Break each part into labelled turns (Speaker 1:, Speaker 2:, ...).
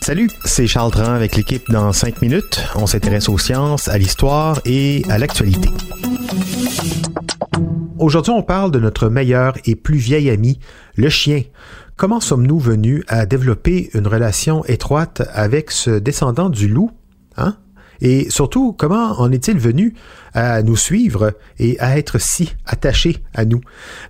Speaker 1: Salut, c'est Charles Tran avec l'équipe dans 5 minutes. On s'intéresse aux sciences, à l'histoire et à l'actualité. Aujourd'hui, on parle de notre meilleur et plus vieil ami, le chien. Comment sommes-nous venus à développer une relation étroite avec ce descendant du loup? Hein? Et surtout, comment en est-il venu à nous suivre et à être si attaché à nous?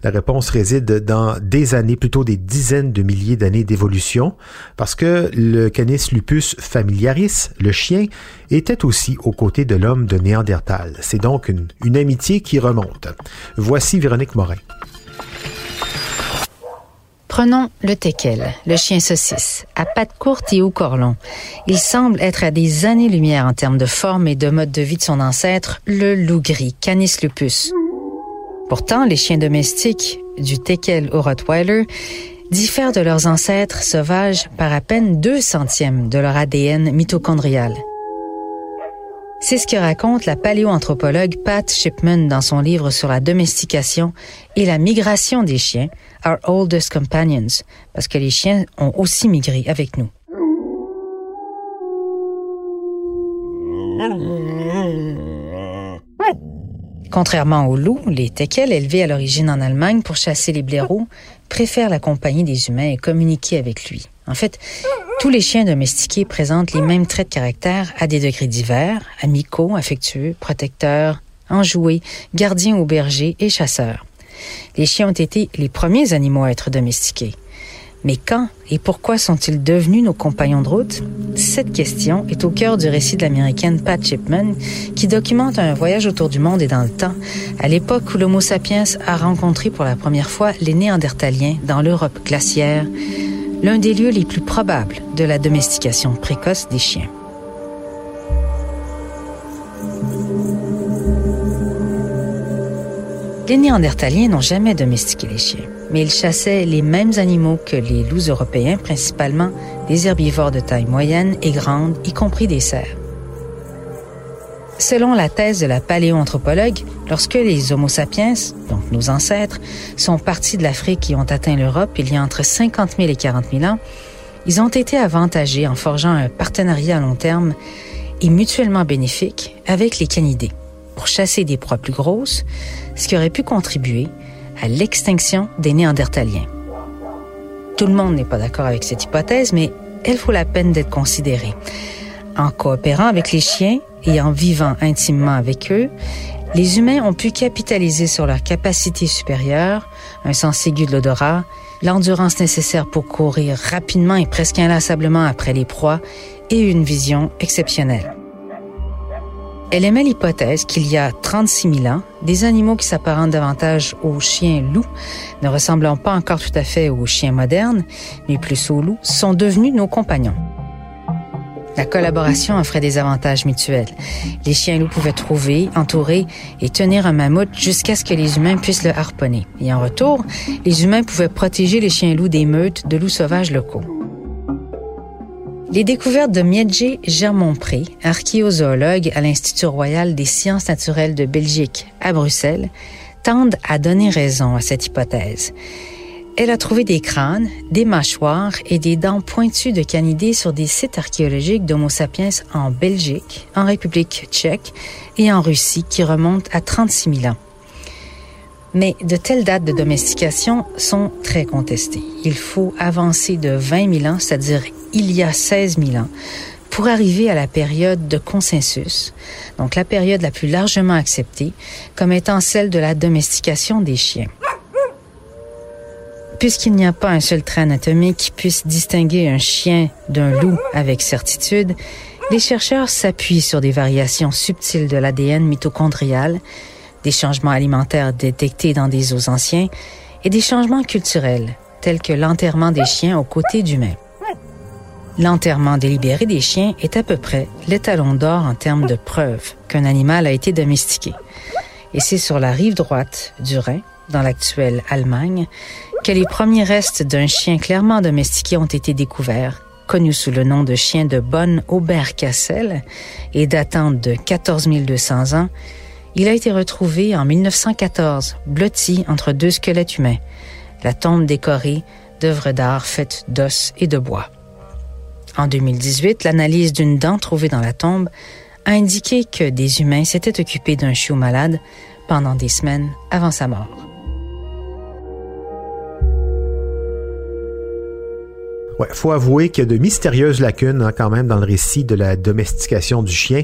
Speaker 1: La réponse réside dans des années, plutôt des dizaines de milliers d'années d'évolution, parce que le Canis lupus familiaris, le chien, était aussi aux côtés de l'homme de Néandertal. C'est donc une, amitié qui remonte. Voici Véronique Morin.
Speaker 2: Prenons le teckel, le chien saucisse, à pattes courtes et au corps long. Il semble être à des années-lumière en termes de forme et de mode de vie de son ancêtre, le loup gris, Canis lupus. Pourtant, les chiens domestiques, du teckel au Rottweiler, diffèrent de leurs ancêtres sauvages par à peine deux centièmes de leur ADN mitochondrial. C'est ce que raconte la paléoanthropologue Pat Shipman dans son livre sur la domestication et la migration des chiens, Our Oldest Companions, parce que les chiens ont aussi migré avec nous. Contrairement aux loups, les teckels élevés à l'origine en Allemagne pour chasser les blaireaux préfèrent la compagnie des humains et communiquer avec lui. En fait, tous les chiens domestiqués présentent les mêmes traits de caractère à des degrés divers, amicaux, affectueux, protecteurs, enjoués, gardiens ou bergers et chasseurs. Les chiens ont été les premiers animaux à être domestiqués. Mais quand et pourquoi sont-ils devenus nos compagnons de route? Cette question est au cœur du récit de l'américaine Pat Chipman, qui documente un voyage autour du monde et dans le temps, à l'époque où l'Homo sapiens a rencontré pour la première fois les Néandertaliens dans l'Europe glaciaire, l'un des lieux les plus probables de la domestication précoce des chiens. Les Néandertaliens n'ont jamais domestiqué les chiens, mais ils chassaient les mêmes animaux que les loups européens, principalement des herbivores de taille moyenne et grande, y compris des cerfs. Selon la thèse de la paléoanthropologue, lorsque les Homo sapiens, donc nos ancêtres, sont partis de l'Afrique et ont atteint l'Europe il y a entre 50 000 et 40 000 ans, ils ont été avantagés en forgeant un partenariat à long terme et mutuellement bénéfique avec les canidés pour chasser des proies plus grosses, ce qui aurait pu contribuer à l'extinction des Néandertaliens. Tout le monde n'est pas d'accord avec cette hypothèse, mais elle vaut la peine d'être considérée. En coopérant avec les chiens et en vivant intimement avec eux, les humains ont pu capitaliser sur leur capacité supérieure, un sens aigu de l'odorat, l'endurance nécessaire pour courir rapidement et presque inlassablement après les proies et une vision exceptionnelle. Elle émet l'hypothèse qu'il y a 36 000 ans, des animaux qui s'apparentent davantage aux chiens loups, ne ressemblant pas encore tout à fait aux chiens modernes, mais plus aux loups, sont devenus nos compagnons. La collaboration offrait des avantages mutuels. Les chiens loups pouvaient trouver, entourer et tenir un mammouth jusqu'à ce que les humains puissent le harponner. Et en retour, les humains pouvaient protéger les chiens loups des meutes de loups sauvages locaux. Les découvertes de Miedje Germont-Pré, archéozoologue à l'Institut royal des sciences naturelles de Belgique à Bruxelles, tendent à donner raison à cette hypothèse. Elle a trouvé des crânes, des mâchoires et des dents pointues de canidés sur des sites archéologiques d'Homo sapiens en Belgique, en République tchèque et en Russie qui remontent à 36 000 ans. Mais de telles dates de domestication sont très contestées. Il faut avancer de 20 000 ans, c'est-à-dire il y a 16 000 ans, pour arriver à la période de consensus, donc la période la plus largement acceptée comme étant celle de la domestication des chiens. Puisqu'il n'y a pas un seul trait anatomique qui puisse distinguer un chien d'un loup avec certitude, les chercheurs s'appuient sur des variations subtiles de l'ADN mitochondrial, des changements alimentaires détectés dans des os anciens et des changements culturels, tels que l'enterrement des chiens aux côtés d'humains. L'enterrement délibéré des chiens est à peu près l'étalon d'or en termes de preuve qu'un animal a été domestiqué. Et c'est sur la rive droite du Rhin, dans l'actuelle Allemagne, que les premiers restes d'un chien clairement domestiqué ont été découverts, connu sous le nom de chien de bonne Oberkassel et datant de 14 200 ans, il a été retrouvé en 1914, blotti entre deux squelettes humains, la tombe décorée d'œuvres d'art faites d'os et de bois. En 2018, l'analyse d'une dent trouvée dans la tombe a indiqué que des humains s'étaient occupés d'un chiot malade pendant des semaines avant sa mort.
Speaker 1: Ouais, faut avouer qu'il y a de mystérieuses lacunes hein, quand même dans le récit de la domestication du chien,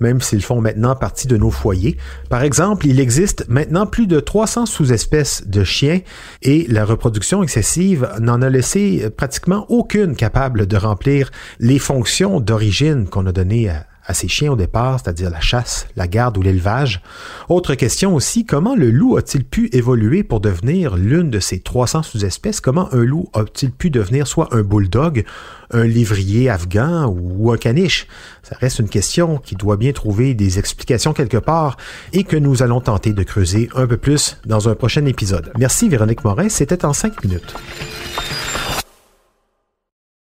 Speaker 1: même s'ils font maintenant partie de nos foyers. Par exemple, il existe maintenant plus de 300 sous-espèces de chiens et la reproduction excessive n'en a laissé pratiquement aucune capable de remplir les fonctions d'origine qu'on a données à, à ces chiens au départ, c'est-à-dire la chasse, la garde ou l'élevage. Autre question aussi, comment le loup a-t-il pu évoluer pour devenir l'une de ces 300 sous-espèces? Comment un loup a-t-il pu devenir soit un bulldog, un livrier afghan ou un caniche? Ça reste une question qui doit bien trouver des explications quelque part et que nous allons tenter de creuser un peu plus dans un prochain épisode. Merci Véronique Morin, c'était en cinq minutes.